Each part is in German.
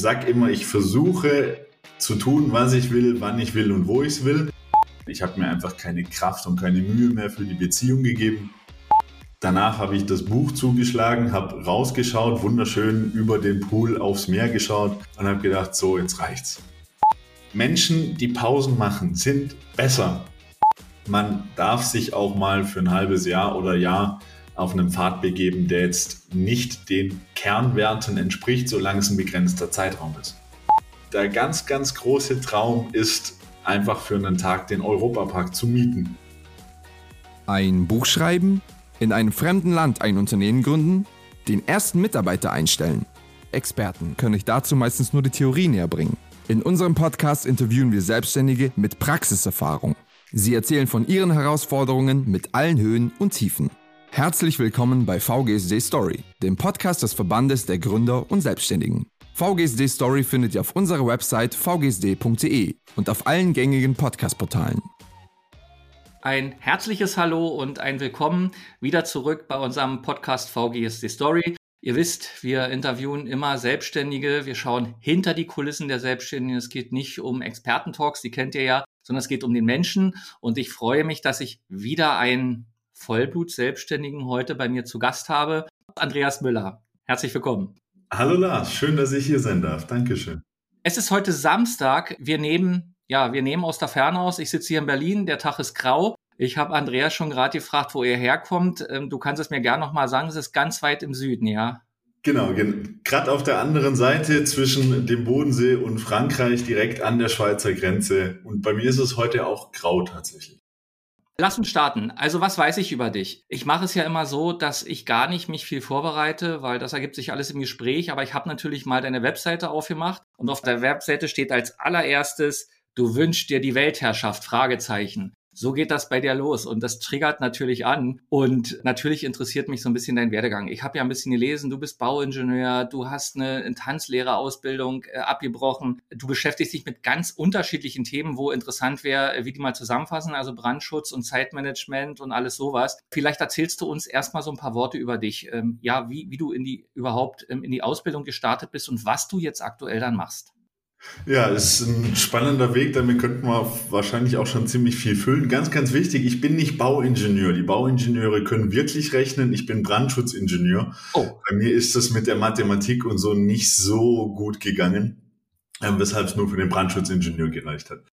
sag immer, ich versuche zu tun, was ich will, wann ich will und wo ich es will. Ich habe mir einfach keine Kraft und keine Mühe mehr für die Beziehung gegeben. Danach habe ich das Buch zugeschlagen, habe rausgeschaut, wunderschön über den Pool aufs Meer geschaut und habe gedacht, so, jetzt reicht's. Menschen, die Pausen machen, sind besser. Man darf sich auch mal für ein halbes Jahr oder Jahr auf einem Pfad begeben, der jetzt nicht den Kernwerten entspricht, solange es ein begrenzter Zeitraum ist. Der ganz, ganz große Traum ist, einfach für einen Tag den Europapark zu mieten. Ein Buch schreiben, in einem fremden Land ein Unternehmen gründen, den ersten Mitarbeiter einstellen. Experten können euch dazu meistens nur die Theorie näher bringen. In unserem Podcast interviewen wir Selbstständige mit Praxiserfahrung. Sie erzählen von ihren Herausforderungen mit allen Höhen und Tiefen. Herzlich willkommen bei VGSD Story, dem Podcast des Verbandes der Gründer und Selbstständigen. VGSD Story findet ihr auf unserer Website vgsd.de und auf allen gängigen Podcast-Portalen. Ein herzliches Hallo und ein Willkommen wieder zurück bei unserem Podcast VGSD Story. Ihr wisst, wir interviewen immer Selbstständige. Wir schauen hinter die Kulissen der Selbstständigen. Es geht nicht um Expertentalks, die kennt ihr ja, sondern es geht um den Menschen. Und ich freue mich, dass ich wieder einen Vollblut-Selbstständigen heute bei mir zu Gast habe. Andreas Müller. Herzlich willkommen. Hallo Lars, schön, dass ich hier sein darf. Dankeschön. Es ist heute Samstag. Wir nehmen, ja, wir nehmen aus der Ferne aus. Ich sitze hier in Berlin. Der Tag ist grau. Ich habe Andreas schon gerade gefragt, wo er herkommt. Ähm, du kannst es mir gerne nochmal sagen. Es ist ganz weit im Süden, ja? Genau, gerade auf der anderen Seite zwischen dem Bodensee und Frankreich, direkt an der Schweizer Grenze. Und bei mir ist es heute auch grau tatsächlich. Lass uns starten. Also was weiß ich über dich? Ich mache es ja immer so, dass ich gar nicht mich viel vorbereite, weil das ergibt sich alles im Gespräch. Aber ich habe natürlich mal deine Webseite aufgemacht und auf der Webseite steht als allererstes, du wünschst dir die Weltherrschaft? Fragezeichen. So geht das bei dir los und das triggert natürlich an und natürlich interessiert mich so ein bisschen dein Werdegang. Ich habe ja ein bisschen gelesen, du bist Bauingenieur, du hast eine Tanzlehrerausbildung äh, abgebrochen, du beschäftigst dich mit ganz unterschiedlichen Themen, wo interessant wäre, äh, wie die mal zusammenfassen, also Brandschutz und Zeitmanagement und alles sowas. Vielleicht erzählst du uns erstmal so ein paar Worte über dich, ähm, ja, wie, wie du in die überhaupt ähm, in die Ausbildung gestartet bist und was du jetzt aktuell dann machst. Ja, ist ein spannender Weg. Damit könnten wir wahrscheinlich auch schon ziemlich viel füllen. Ganz, ganz wichtig, ich bin nicht Bauingenieur. Die Bauingenieure können wirklich rechnen. Ich bin Brandschutzzingenieur. Oh. Bei mir ist das mit der Mathematik und so nicht so gut gegangen, äh, weshalb es nur für den Brandschutzzingenieur gereicht hat.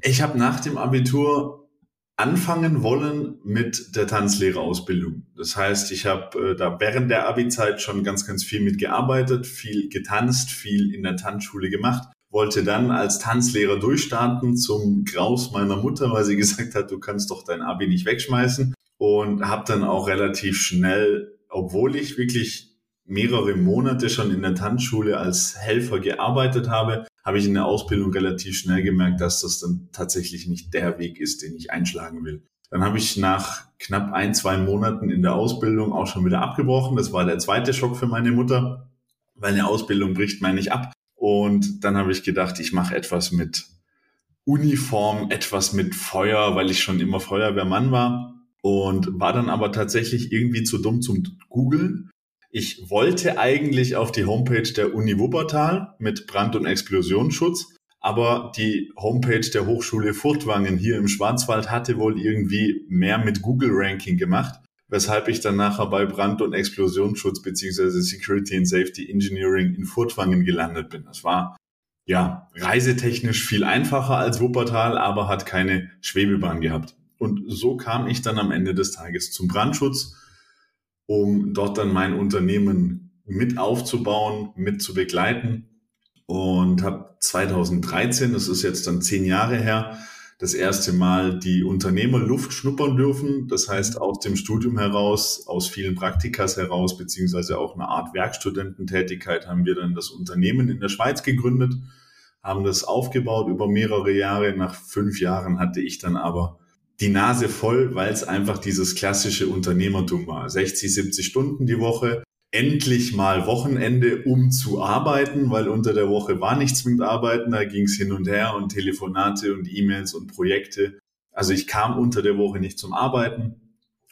Ich habe nach dem Abitur anfangen wollen mit der Tanzlehrerausbildung. Das heißt, ich habe äh, da während der Abi-Zeit schon ganz, ganz viel mitgearbeitet, viel getanzt, viel in der Tanzschule gemacht wollte dann als Tanzlehrer durchstarten zum Graus meiner Mutter, weil sie gesagt hat, du kannst doch dein Abi nicht wegschmeißen. Und habe dann auch relativ schnell, obwohl ich wirklich mehrere Monate schon in der Tanzschule als Helfer gearbeitet habe, habe ich in der Ausbildung relativ schnell gemerkt, dass das dann tatsächlich nicht der Weg ist, den ich einschlagen will. Dann habe ich nach knapp ein, zwei Monaten in der Ausbildung auch schon wieder abgebrochen. Das war der zweite Schock für meine Mutter, weil eine Ausbildung bricht man nicht ab. Und dann habe ich gedacht, ich mache etwas mit Uniform, etwas mit Feuer, weil ich schon immer Feuerwehrmann war. Und war dann aber tatsächlich irgendwie zu dumm zum Googeln. Ich wollte eigentlich auf die Homepage der Uni Wuppertal mit Brand- und Explosionsschutz, aber die Homepage der Hochschule Furtwangen hier im Schwarzwald hatte wohl irgendwie mehr mit Google-Ranking gemacht weshalb ich dann nachher bei Brand- und Explosionsschutz beziehungsweise Security and Safety Engineering in Furtwangen gelandet bin. Das war ja reisetechnisch viel einfacher als Wuppertal, aber hat keine Schwebebahn gehabt. Und so kam ich dann am Ende des Tages zum Brandschutz, um dort dann mein Unternehmen mit aufzubauen, mit zu begleiten und habe 2013, das ist jetzt dann zehn Jahre her, das erste Mal die Unternehmerluft schnuppern dürfen. Das heißt, aus dem Studium heraus, aus vielen Praktikas heraus, beziehungsweise auch eine Art Werkstudententätigkeit haben wir dann das Unternehmen in der Schweiz gegründet, haben das aufgebaut über mehrere Jahre. Nach fünf Jahren hatte ich dann aber die Nase voll, weil es einfach dieses klassische Unternehmertum war. 60, 70 Stunden die Woche, endlich mal Wochenende, um zu arbeiten, weil unter der Woche war nicht zwingend arbeiten, da ging es hin und her und Telefonate und E-Mails und Projekte. Also ich kam unter der Woche nicht zum Arbeiten.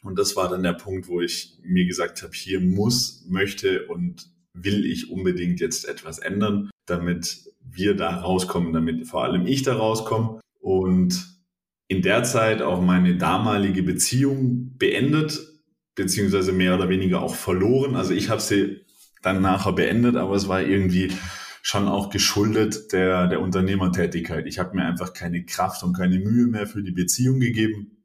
Und das war dann der Punkt, wo ich mir gesagt habe, hier muss, möchte und will ich unbedingt jetzt etwas ändern, damit wir da rauskommen, damit vor allem ich da rauskomme. Und in der Zeit auch meine damalige Beziehung beendet, beziehungsweise mehr oder weniger auch verloren. Also ich habe sie dann nachher beendet, aber es war irgendwie schon auch geschuldet der, der Unternehmertätigkeit. Ich habe mir einfach keine Kraft und keine Mühe mehr für die Beziehung gegeben.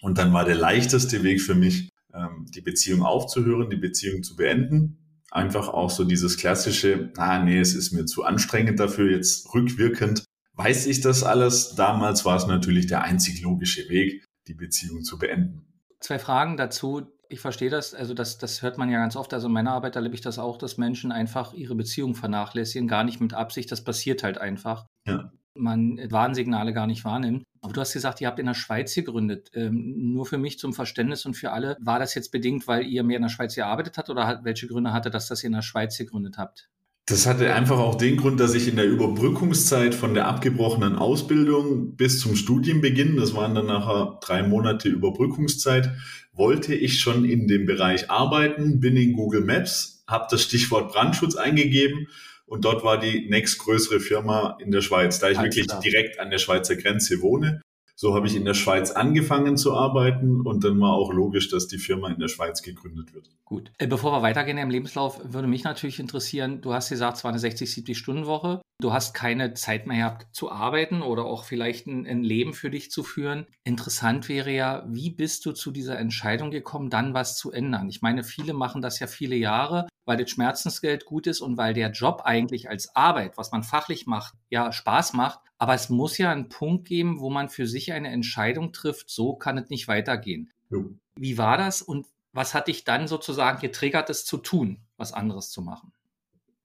Und dann war der leichteste Weg für mich, ähm, die Beziehung aufzuhören, die Beziehung zu beenden. Einfach auch so dieses klassische, ah nee, es ist mir zu anstrengend dafür, jetzt rückwirkend weiß ich das alles. Damals war es natürlich der einzig logische Weg, die Beziehung zu beenden. Zwei Fragen dazu ich verstehe das, also das, das hört man ja ganz oft. Also in meiner Arbeit erlebe ich das auch, dass Menschen einfach ihre Beziehung vernachlässigen, gar nicht mit Absicht. Das passiert halt einfach. Ja. Man Warnsignale gar nicht wahrnimmt. Aber du hast gesagt, ihr habt in der Schweiz gegründet. Ähm, nur für mich zum Verständnis und für alle, war das jetzt bedingt, weil ihr mehr in der Schweiz gearbeitet habt oder hat, welche Gründe hatte das, dass ihr in der Schweiz gegründet habt? Das hatte einfach auch den Grund, dass ich in der Überbrückungszeit von der abgebrochenen Ausbildung bis zum Studienbeginn, das waren dann nachher drei Monate Überbrückungszeit, wollte ich schon in dem Bereich arbeiten, bin in Google Maps, habe das Stichwort Brandschutz eingegeben und dort war die nächstgrößere Firma in der Schweiz, da ich Alles wirklich klar. direkt an der Schweizer Grenze wohne. So habe ich in der Schweiz angefangen zu arbeiten und dann war auch logisch, dass die Firma in der Schweiz gegründet wird. Gut. Äh, bevor wir weitergehen im Lebenslauf, würde mich natürlich interessieren, du hast gesagt, es war eine 60, 70 Stunden Woche. Du hast keine Zeit mehr gehabt zu arbeiten oder auch vielleicht ein, ein Leben für dich zu führen. Interessant wäre ja, wie bist du zu dieser Entscheidung gekommen, dann was zu ändern? Ich meine, viele machen das ja viele Jahre, weil das Schmerzensgeld gut ist und weil der Job eigentlich als Arbeit, was man fachlich macht, ja Spaß macht. Aber es muss ja einen Punkt geben, wo man für sich eine Entscheidung trifft, so kann es nicht weitergehen. Ja. Wie war das und was hat dich dann sozusagen getriggert, es zu tun, was anderes zu machen?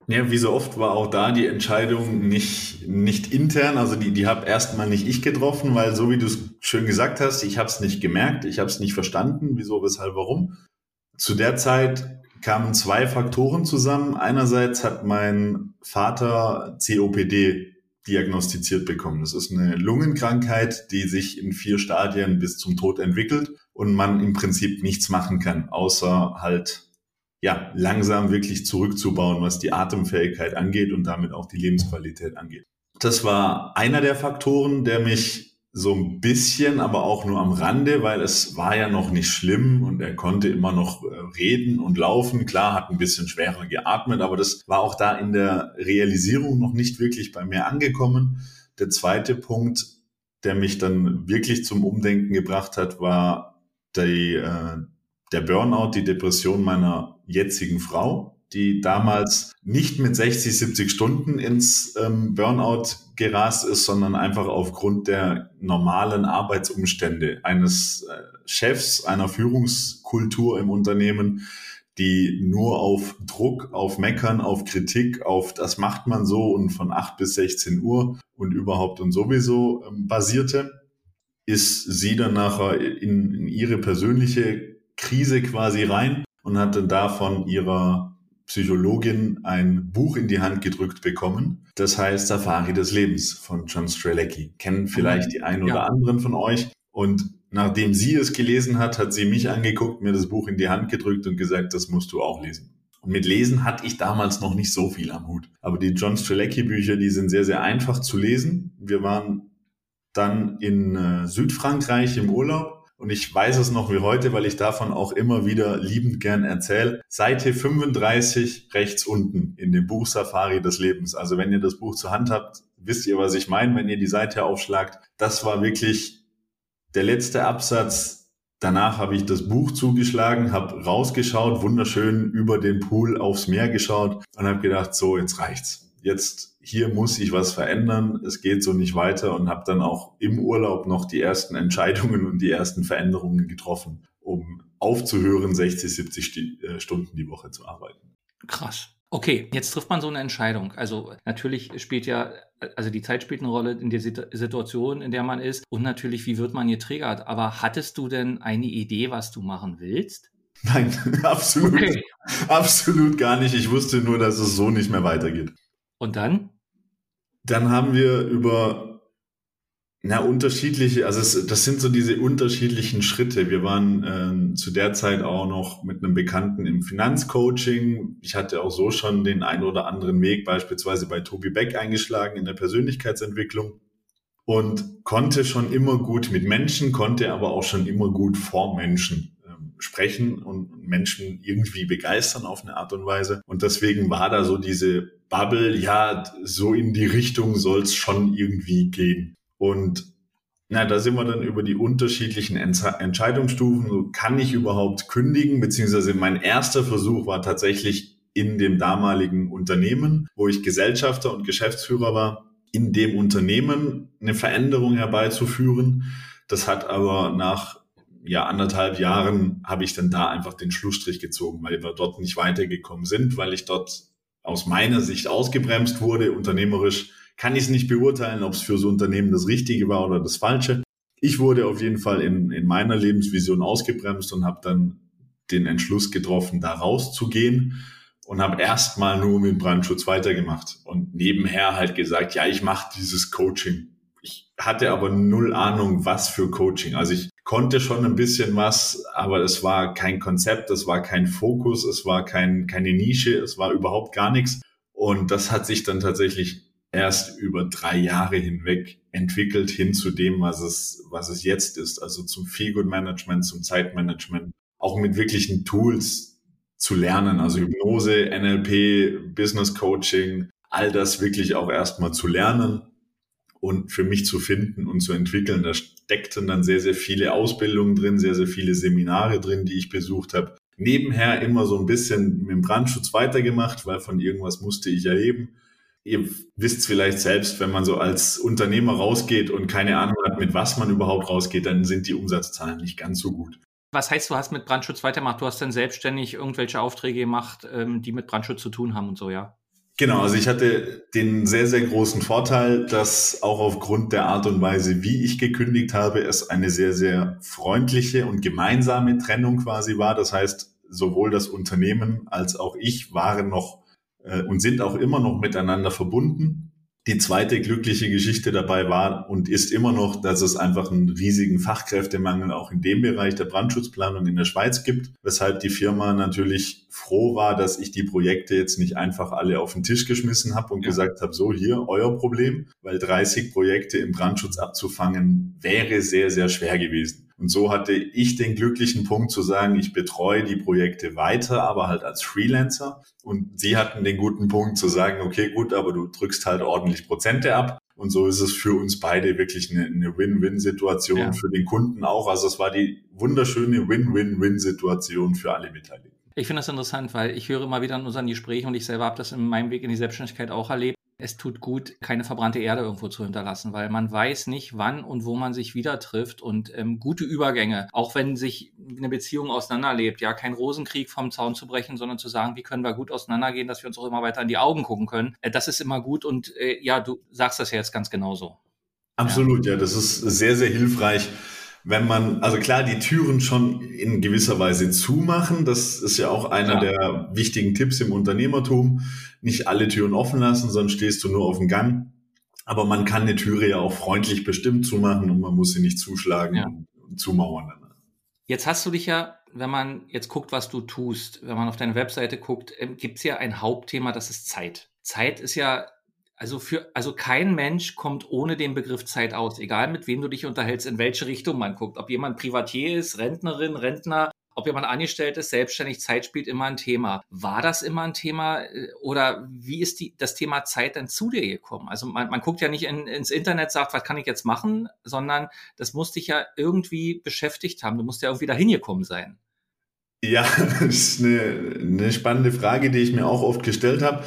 Ja, wie so oft war auch da die Entscheidung nicht, nicht intern, also die, die habe erstmal nicht ich getroffen, weil so wie du es schön gesagt hast, ich habe es nicht gemerkt, ich habe es nicht verstanden, wieso, weshalb, warum. Zu der Zeit kamen zwei Faktoren zusammen. Einerseits hat mein Vater COPD diagnostiziert bekommen. Das ist eine Lungenkrankheit, die sich in vier Stadien bis zum Tod entwickelt und man im Prinzip nichts machen kann, außer halt ja, langsam wirklich zurückzubauen, was die Atemfähigkeit angeht und damit auch die Lebensqualität angeht. Das war einer der Faktoren, der mich so ein bisschen, aber auch nur am Rande, weil es war ja noch nicht schlimm und er konnte immer noch äh, reden und laufen. Klar, hat ein bisschen schwerer geatmet, aber das war auch da in der Realisierung noch nicht wirklich bei mir angekommen. Der zweite Punkt, der mich dann wirklich zum Umdenken gebracht hat, war die, äh, der Burnout, die Depression meiner jetzigen Frau, die damals nicht mit 60, 70 Stunden ins ähm, Burnout gerast ist, sondern einfach aufgrund der normalen Arbeitsumstände eines äh, Chefs, einer Führungskultur im Unternehmen, die nur auf Druck, auf Meckern, auf Kritik, auf das macht man so und von 8 bis 16 Uhr und überhaupt und sowieso ähm, basierte, ist sie dann nachher in, in ihre persönliche Krise quasi rein und hatte davon ihrer Psychologin ein Buch in die Hand gedrückt bekommen. Das heißt Safari des Lebens von John Strelecki. Kennen vielleicht die einen oder ja. anderen von euch. Und nachdem sie es gelesen hat, hat sie mich angeguckt, mir das Buch in die Hand gedrückt und gesagt, das musst du auch lesen. Und mit Lesen hatte ich damals noch nicht so viel am Hut. Aber die John Strelecki Bücher, die sind sehr, sehr einfach zu lesen. Wir waren dann in äh, Südfrankreich im Urlaub und ich weiß es noch wie heute, weil ich davon auch immer wieder liebend gern erzähle. Seite 35 rechts unten in dem Buch Safari des Lebens. Also wenn ihr das Buch zur Hand habt, wisst ihr, was ich meine, wenn ihr die Seite aufschlagt. Das war wirklich der letzte Absatz. Danach habe ich das Buch zugeschlagen, habe rausgeschaut, wunderschön über den Pool aufs Meer geschaut und habe gedacht, so, jetzt reicht's jetzt hier muss ich was verändern, es geht so nicht weiter und habe dann auch im Urlaub noch die ersten Entscheidungen und die ersten Veränderungen getroffen, um aufzuhören, 60, 70 äh, Stunden die Woche zu arbeiten. Krass. Okay, jetzt trifft man so eine Entscheidung. Also natürlich spielt ja, also die Zeit spielt eine Rolle in der Situation, in der man ist und natürlich, wie wird man getriggert. Aber hattest du denn eine Idee, was du machen willst? Nein, absolut, okay. absolut gar nicht. Ich wusste nur, dass es so nicht mehr weitergeht. Und dann? Dann haben wir über Na, unterschiedliche, also es, das sind so diese unterschiedlichen Schritte. Wir waren äh, zu der Zeit auch noch mit einem Bekannten im Finanzcoaching. Ich hatte auch so schon den ein oder anderen Weg, beispielsweise bei Tobi Beck eingeschlagen in der Persönlichkeitsentwicklung und konnte schon immer gut mit Menschen, konnte aber auch schon immer gut vor Menschen ähm, sprechen und Menschen irgendwie begeistern auf eine Art und Weise. Und deswegen war da so diese Bubble, ja, so in die Richtung soll es schon irgendwie gehen. Und na, da sind wir dann über die unterschiedlichen Entscheidungsstufen. So, kann ich überhaupt kündigen? Beziehungsweise mein erster Versuch war tatsächlich in dem damaligen Unternehmen, wo ich Gesellschafter und Geschäftsführer war, in dem Unternehmen eine Veränderung herbeizuführen. Das hat aber nach ja, anderthalb Jahren habe ich dann da einfach den Schlussstrich gezogen, weil wir dort nicht weitergekommen sind, weil ich dort aus meiner Sicht ausgebremst wurde, unternehmerisch kann ich es nicht beurteilen, ob es für so Unternehmen das Richtige war oder das Falsche. Ich wurde auf jeden Fall in, in meiner Lebensvision ausgebremst und habe dann den Entschluss getroffen, da rauszugehen und habe erstmal nur mit Brandschutz weitergemacht und nebenher halt gesagt, ja, ich mache dieses Coaching. Ich hatte aber null Ahnung, was für Coaching. Also ich konnte schon ein bisschen was, aber es war kein Konzept, es war kein Fokus, es war kein, keine Nische, es war überhaupt gar nichts. Und das hat sich dann tatsächlich erst über drei Jahre hinweg entwickelt hin zu dem, was es, was es jetzt ist. Also zum Feelgood Management, zum Zeitmanagement, auch mit wirklichen Tools zu lernen. Also Hypnose, NLP, Business Coaching, all das wirklich auch erstmal zu lernen und für mich zu finden und zu entwickeln. Da steckten dann sehr, sehr viele Ausbildungen drin, sehr, sehr viele Seminare drin, die ich besucht habe. Nebenher immer so ein bisschen mit dem Brandschutz weitergemacht, weil von irgendwas musste ich erleben ihr wisst vielleicht selbst, wenn man so als Unternehmer rausgeht und keine Ahnung hat, mit was man überhaupt rausgeht, dann sind die Umsatzzahlen nicht ganz so gut. Was heißt, du hast mit Brandschutz weitergemacht? Du hast dann selbstständig irgendwelche Aufträge gemacht, ähm, die mit Brandschutz zu tun haben und so, ja? Genau, also ich hatte den sehr, sehr großen Vorteil, dass auch aufgrund der Art und Weise, wie ich gekündigt habe, es eine sehr, sehr freundliche und gemeinsame Trennung quasi war. Das heißt, sowohl das Unternehmen als auch ich waren noch äh, und sind auch immer noch miteinander verbunden. Die zweite glückliche Geschichte dabei war und ist immer noch, dass es einfach einen riesigen Fachkräftemangel auch in dem Bereich der Brandschutzplanung in der Schweiz gibt, weshalb die Firma natürlich froh war, dass ich die Projekte jetzt nicht einfach alle auf den Tisch geschmissen habe und ja. gesagt habe, so hier euer Problem, weil 30 Projekte im Brandschutz abzufangen wäre sehr, sehr schwer gewesen. Und so hatte ich den glücklichen Punkt zu sagen, ich betreue die Projekte weiter, aber halt als Freelancer. Und sie hatten den guten Punkt zu sagen, okay, gut, aber du drückst halt ordentlich Prozente ab. Und so ist es für uns beide wirklich eine, eine Win-Win-Situation, ja. für den Kunden auch. Also es war die wunderschöne Win-Win-Win-Situation für alle Beteiligten. Ich finde das interessant, weil ich höre immer wieder in unseren Gesprächen und ich selber habe das in meinem Weg in die Selbstständigkeit auch erlebt es tut gut, keine verbrannte Erde irgendwo zu hinterlassen, weil man weiß nicht, wann und wo man sich wieder trifft und ähm, gute Übergänge, auch wenn sich eine Beziehung auseinanderlebt, ja, kein Rosenkrieg vom Zaun zu brechen, sondern zu sagen, wie können wir gut auseinandergehen, dass wir uns auch immer weiter in die Augen gucken können. Äh, das ist immer gut und äh, ja, du sagst das ja jetzt ganz genauso. Absolut, ja, ja das ist sehr, sehr hilfreich wenn man, also klar, die Türen schon in gewisser Weise zumachen, das ist ja auch einer ja. der wichtigen Tipps im Unternehmertum. Nicht alle Türen offen lassen, sonst stehst du nur auf dem Gang. Aber man kann eine Türe ja auch freundlich bestimmt zumachen und man muss sie nicht zuschlagen ja. und zumauern. Jetzt hast du dich ja, wenn man jetzt guckt, was du tust, wenn man auf deine Webseite guckt, ähm, gibt es ja ein Hauptthema, das ist Zeit. Zeit ist ja also für, also kein Mensch kommt ohne den Begriff Zeit aus, egal mit wem du dich unterhältst, in welche Richtung man guckt. Ob jemand Privatier ist, Rentnerin, Rentner, ob jemand angestellt ist, selbstständig, Zeit spielt immer ein Thema. War das immer ein Thema äh, oder wie ist die, das Thema Zeit dann zu dir gekommen? Also man, man guckt ja nicht in, ins Internet, sagt, was kann ich jetzt machen, sondern das muss dich ja irgendwie beschäftigt haben. Du musst ja irgendwie dahin gekommen sein. Ja, das ist eine, eine spannende Frage, die ich mir auch oft gestellt habe.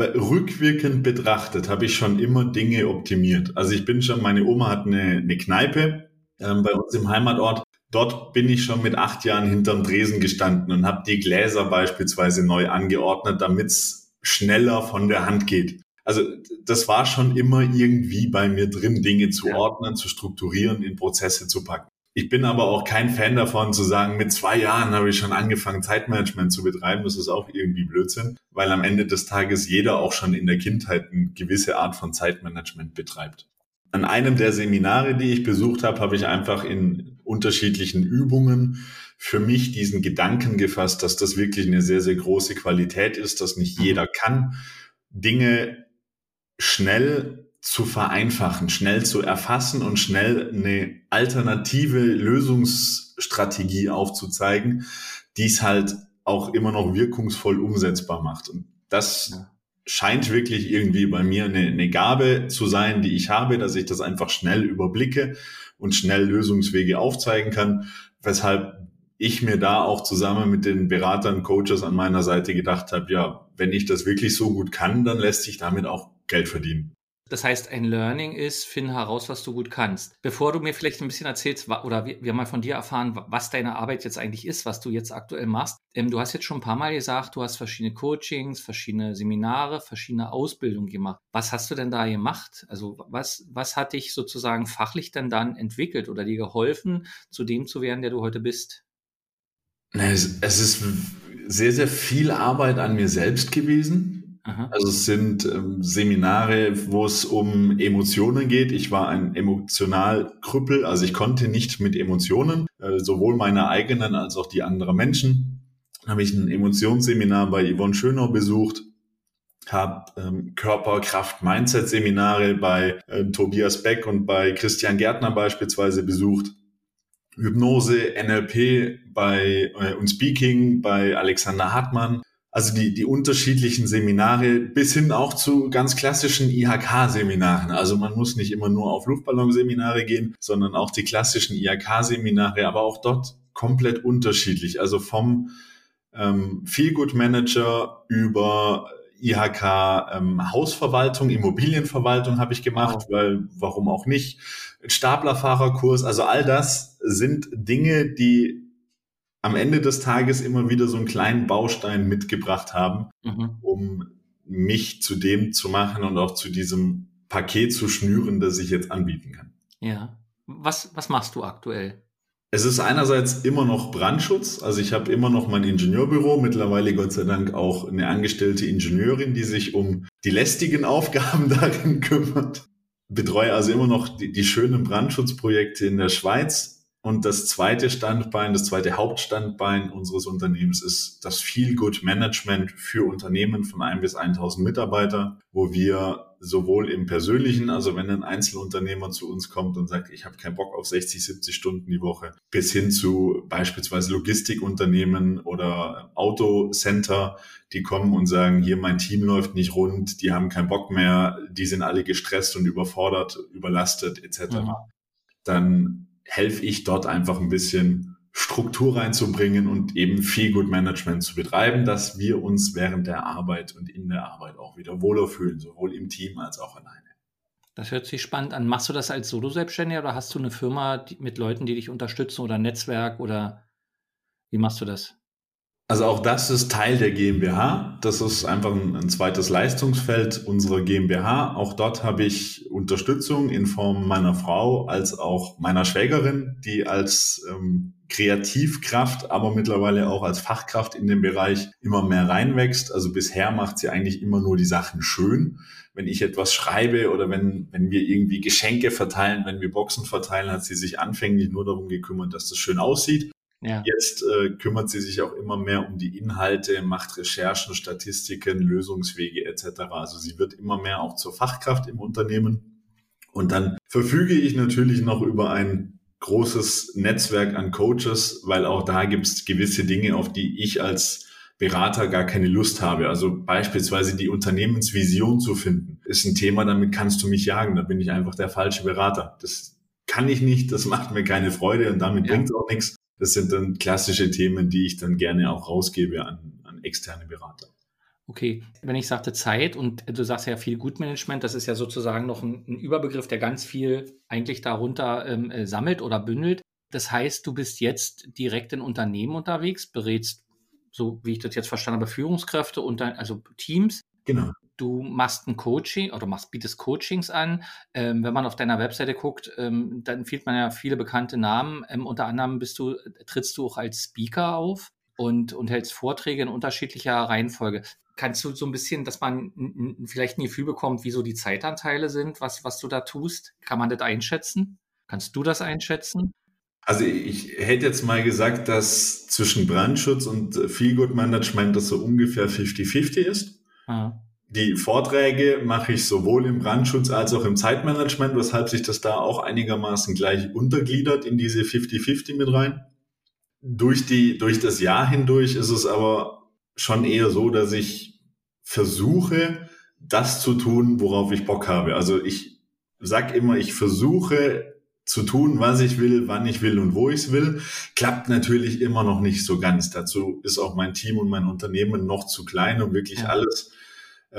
Weil rückwirkend betrachtet habe ich schon immer Dinge optimiert. Also ich bin schon, meine Oma hat eine, eine Kneipe ähm, bei uns im Heimatort. Dort bin ich schon mit acht Jahren hinterm Dresen gestanden und habe die Gläser beispielsweise neu angeordnet, damit es schneller von der Hand geht. Also das war schon immer irgendwie bei mir drin, Dinge zu ordnen, zu strukturieren, in Prozesse zu packen. Ich bin aber auch kein Fan davon zu sagen, mit zwei Jahren habe ich schon angefangen, Zeitmanagement zu betreiben. Das ist auch irgendwie Blödsinn, weil am Ende des Tages jeder auch schon in der Kindheit eine gewisse Art von Zeitmanagement betreibt. an einem der Seminare, die ich besucht habe, habe ich einfach in unterschiedlichen Übungen für mich diesen Gedanken gefasst, dass das wirklich eine sehr, sehr große Qualität ist, dass nicht jeder kann, Dinge schnell zu vereinfachen, schnell zu erfassen und schnell eine alternative Lösungsstrategie aufzuzeigen, die es halt auch immer noch wirkungsvoll umsetzbar macht. Und das ja. scheint wirklich irgendwie bei mir eine, eine Gabe zu sein, die ich habe, dass ich das einfach schnell überblicke und schnell Lösungswege aufzeigen kann, weshalb ich mir da auch zusammen mit den Beratern, Coaches an meiner Seite gedacht habe, ja, wenn ich das wirklich so gut kann, dann lässt sich damit auch Geld verdienen. Das heißt, ein Learning ist, finde heraus, was du gut kannst. Bevor du mir vielleicht ein bisschen erzählst, oder wir, mal von dir erfahren, was deine Arbeit jetzt eigentlich ist, was du jetzt aktuell machst. Ähm, du hast jetzt schon ein paar Mal gesagt, du hast verschiedene Coachings, verschiedene Seminare, verschiedene Ausbildungen gemacht. Was hast du denn da gemacht? Also was, was hat dich sozusagen fachlich denn dann entwickelt oder dir geholfen, zu dem zu werden, der du heute bist? Es, es ist sehr, sehr viel Arbeit an mir selbst gewesen Aha. Also es sind ähm, Seminare, wo es um Emotionen geht. Ich war ein emotional Krüppel, also ich konnte nicht mit Emotionen, äh, sowohl meine eigenen als auch die anderer Menschen. Dann habe ich ein Emotionsseminar bei Yvonne Schönau besucht, habe ähm, Körper, Kraft, Mindset-Seminare bei äh, Tobias Beck und bei Christian Gärtner beispielsweise besucht. Hypnose, NLP bei äh, und Speaking bei Alexander Hartmann also die, die unterschiedlichen Seminare bis hin auch zu ganz klassischen IHK-Seminaren. Also man muss nicht immer nur auf Luftballonseminare gehen, sondern auch die klassischen IHK-Seminare, aber auch dort komplett unterschiedlich. Also vom ähm, Feelgood Manager über IHK ähm, Hausverwaltung, Immobilienverwaltung habe ich gemacht, weil warum auch nicht? Staplerfahrerkurs, also all das sind Dinge, die am Ende des Tages immer wieder so einen kleinen Baustein mitgebracht haben, mhm. um mich zu dem zu machen und auch zu diesem Paket zu schnüren, das ich jetzt anbieten kann. Ja. Was, was machst du aktuell? Es ist einerseits immer noch Brandschutz. Also ich habe immer noch mein Ingenieurbüro, mittlerweile Gott sei Dank auch eine angestellte Ingenieurin, die sich um die lästigen Aufgaben darin kümmert. Betreue also immer noch die, die schönen Brandschutzprojekte in der Schweiz und das zweite Standbein, das zweite Hauptstandbein unseres Unternehmens ist das Feel Good Management für Unternehmen von ein bis 1000 Mitarbeiter, wo wir sowohl im persönlichen, also wenn ein Einzelunternehmer zu uns kommt und sagt, ich habe keinen Bock auf 60, 70 Stunden die Woche, bis hin zu beispielsweise Logistikunternehmen oder Autocenter, die kommen und sagen, hier mein Team läuft nicht rund, die haben keinen Bock mehr, die sind alle gestresst und überfordert, überlastet etc. Mhm. Dann helfe ich dort einfach ein bisschen Struktur reinzubringen und eben viel Good Management zu betreiben, dass wir uns während der Arbeit und in der Arbeit auch wieder wohler fühlen, sowohl im Team als auch alleine. Das hört sich spannend an. Machst du das als Solo-Selbstständiger oder hast du eine Firma mit Leuten, die dich unterstützen oder Netzwerk oder wie machst du das? Also auch das ist Teil der GmbH. Das ist einfach ein, ein, zweites Leistungsfeld unserer GmbH. Auch dort habe ich Unterstützung in Form meiner Frau als auch meiner Schwägerin, die als ähm, Kreativkraft, aber mittlerweile auch als Fachkraft in dem Bereich immer mehr reinwächst. Also bisher macht sie eigentlich immer nur die Sachen schön. Wenn ich etwas schreibe oder wenn, wenn wir irgendwie Geschenke verteilen, wenn wir Boxen verteilen, hat sie sich anfänglich nur darum gekümmert, dass das schön aussieht. Ja. Jetzt äh, kümmert sie sich auch immer mehr um die Inhalte, macht Recherchen, Statistiken, Lösungswege etc. Also sie wird immer mehr auch zur Fachkraft im Unternehmen. Und dann verfüge ich natürlich noch über ein großes Netzwerk an Coaches, weil auch da gibt es gewisse Dinge, auf die ich als Berater gar keine Lust habe. Also beispielsweise die Unternehmensvision zu finden, ist ein Thema, damit kannst du mich jagen. Da bin ich einfach der falsche Berater. Das kann ich nicht, das macht mir keine Freude und damit ja. bringt es auch nichts. Das sind dann klassische Themen, die ich dann gerne auch rausgebe an, an externe Berater. Okay, wenn ich sagte Zeit und du sagst ja viel Gutmanagement, das ist ja sozusagen noch ein, ein Überbegriff, der ganz viel eigentlich darunter ähm, äh, sammelt oder bündelt. Das heißt, du bist jetzt direkt in Unternehmen unterwegs, berätst, so wie ich das jetzt verstanden habe, Führungskräfte und dann, also Teams. Genau du machst ein Coaching oder machst, bietest Coachings an. Ähm, wenn man auf deiner Webseite guckt, ähm, dann findet man ja viele bekannte Namen. Ähm, unter anderem bist du, trittst du auch als Speaker auf. und, und hältst Vorträge in unterschiedlicher Reihenfolge. Kannst du so ein bisschen, dass man vielleicht ein Gefühl bekommt, wie so die Zeitanteile sind, was, was du da tust? Kann man das einschätzen? Kannst du das einschätzen? Also ich hätte jetzt mal gesagt, dass zwischen Brandschutz und Feelgood Management das so ungefähr 50-50 ist. Aha. Die Vorträge mache ich sowohl im Brandschutz als auch im Zeitmanagement, weshalb sich das da auch einigermaßen gleich untergliedert in diese 50-50 mit rein. Durch die, durch das Jahr hindurch ist es aber schon eher so, dass ich versuche, das zu tun, worauf ich Bock habe. Also ich sag immer, ich versuche zu tun, was ich will, wann ich will und wo ich es will. Klappt natürlich immer noch nicht so ganz. Dazu ist auch mein Team und mein Unternehmen noch zu klein, um wirklich ja. alles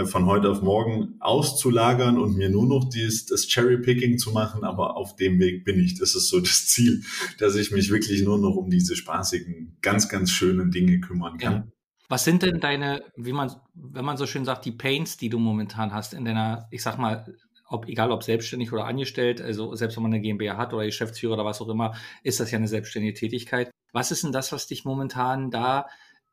von heute auf morgen auszulagern und mir nur noch dies, das Cherry-Picking zu machen. Aber auf dem Weg bin ich. Das ist so das Ziel, dass ich mich wirklich nur noch um diese spaßigen, ganz, ganz schönen Dinge kümmern kann. Ja. Was sind denn deine, wie man, wenn man so schön sagt, die Pains, die du momentan hast in deiner, ich sag mal, ob, egal ob selbstständig oder angestellt, also selbst wenn man eine GmbH hat oder Geschäftsführer oder was auch immer, ist das ja eine selbstständige Tätigkeit. Was ist denn das, was dich momentan da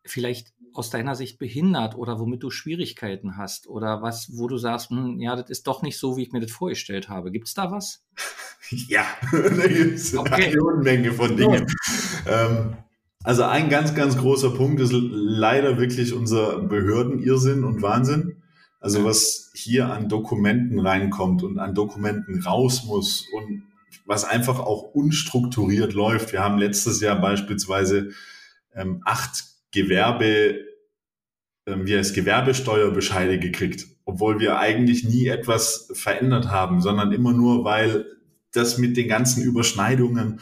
vielleicht aus deiner Sicht behindert oder womit du Schwierigkeiten hast oder was, wo du sagst, hm, ja, das ist doch nicht so, wie ich mir das vorgestellt habe. Gibt es da was? Ja, da gibt es okay. eine Unmenge von Dingen. Ähm, also ein ganz, ganz großer Punkt ist leider wirklich unser Behördenirrsinn und Wahnsinn. Also was hier an Dokumenten reinkommt und an Dokumenten raus muss und was einfach auch unstrukturiert läuft. Wir haben letztes Jahr beispielsweise ähm, acht Gewerbe, ähm, wie heißt Gewerbesteuerbescheide gekriegt, obwohl wir eigentlich nie etwas verändert haben, sondern immer nur, weil das mit den ganzen Überschneidungen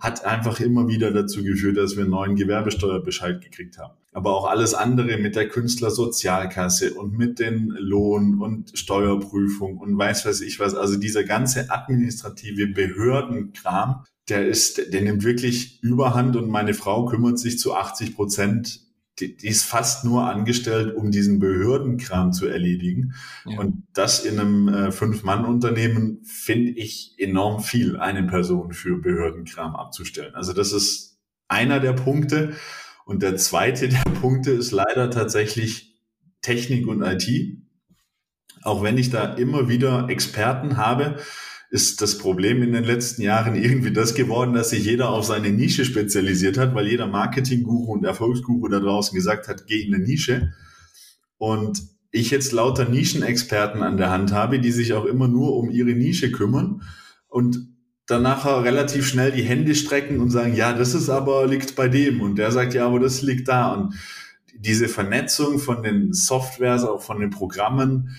hat einfach immer wieder dazu geführt, dass wir einen neuen Gewerbesteuerbescheid gekriegt haben. Aber auch alles andere mit der Künstlersozialkasse und mit den Lohn- und Steuerprüfung und weiß weiß ich was. Also dieser ganze administrative Behördenkram, der ist, der nimmt wirklich Überhand und meine Frau kümmert sich zu 80 Prozent die, die ist fast nur angestellt, um diesen Behördenkram zu erledigen. Ja. Und das in einem äh, Fünf-Mann-Unternehmen finde ich enorm viel, eine Person für Behördenkram abzustellen. Also das ist einer der Punkte. Und der zweite der Punkte ist leider tatsächlich Technik und IT. Auch wenn ich da immer wieder Experten habe, ist das Problem in den letzten Jahren irgendwie das geworden, dass sich jeder auf seine Nische spezialisiert hat, weil jeder Marketing-Guru und Erfolgsguru da draußen gesagt hat, geh in eine Nische. Und ich jetzt lauter Nischenexperten an der Hand habe, die sich auch immer nur um ihre Nische kümmern und danach relativ schnell die Hände strecken und sagen, ja, das ist aber liegt bei dem und der sagt, ja, aber das liegt da und diese Vernetzung von den Softwares, auch von den Programmen,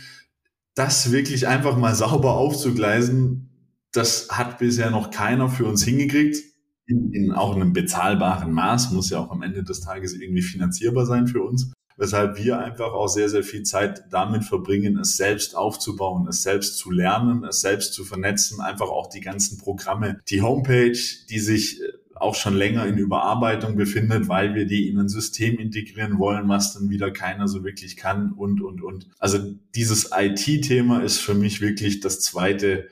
das wirklich einfach mal sauber aufzugleisen, das hat bisher noch keiner für uns hingekriegt. In, in auch einem bezahlbaren Maß muss ja auch am Ende des Tages irgendwie finanzierbar sein für uns. Weshalb wir einfach auch sehr, sehr viel Zeit damit verbringen, es selbst aufzubauen, es selbst zu lernen, es selbst zu vernetzen, einfach auch die ganzen Programme, die Homepage, die sich äh, auch schon länger in Überarbeitung befindet, weil wir die in ein System integrieren wollen, was dann wieder keiner so wirklich kann und, und, und. Also dieses IT-Thema ist für mich wirklich das zweite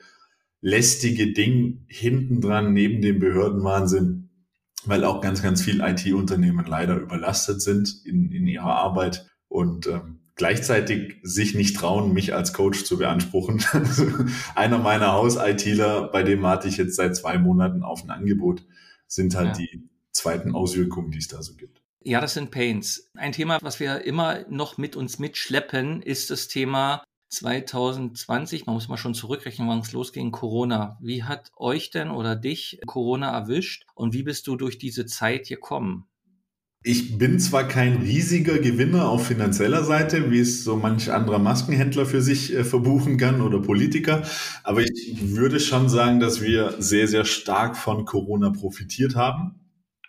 lästige Ding hinten dran neben dem Behördenwahnsinn, weil auch ganz, ganz viel IT-Unternehmen leider überlastet sind in, in ihrer Arbeit und ähm, gleichzeitig sich nicht trauen, mich als Coach zu beanspruchen. einer meiner Haus-ITler, bei dem warte ich jetzt seit zwei Monaten auf ein Angebot sind halt ja. die zweiten Auswirkungen, die es da so gibt. Ja, das sind Pains. Ein Thema, was wir immer noch mit uns mitschleppen, ist das Thema 2020. Man muss mal schon zurückrechnen, wann es losging, Corona. Wie hat euch denn oder dich Corona erwischt und wie bist du durch diese Zeit gekommen? Ich bin zwar kein riesiger Gewinner auf finanzieller Seite, wie es so manch anderer Maskenhändler für sich äh, verbuchen kann oder Politiker, aber ich würde schon sagen, dass wir sehr, sehr stark von Corona profitiert haben.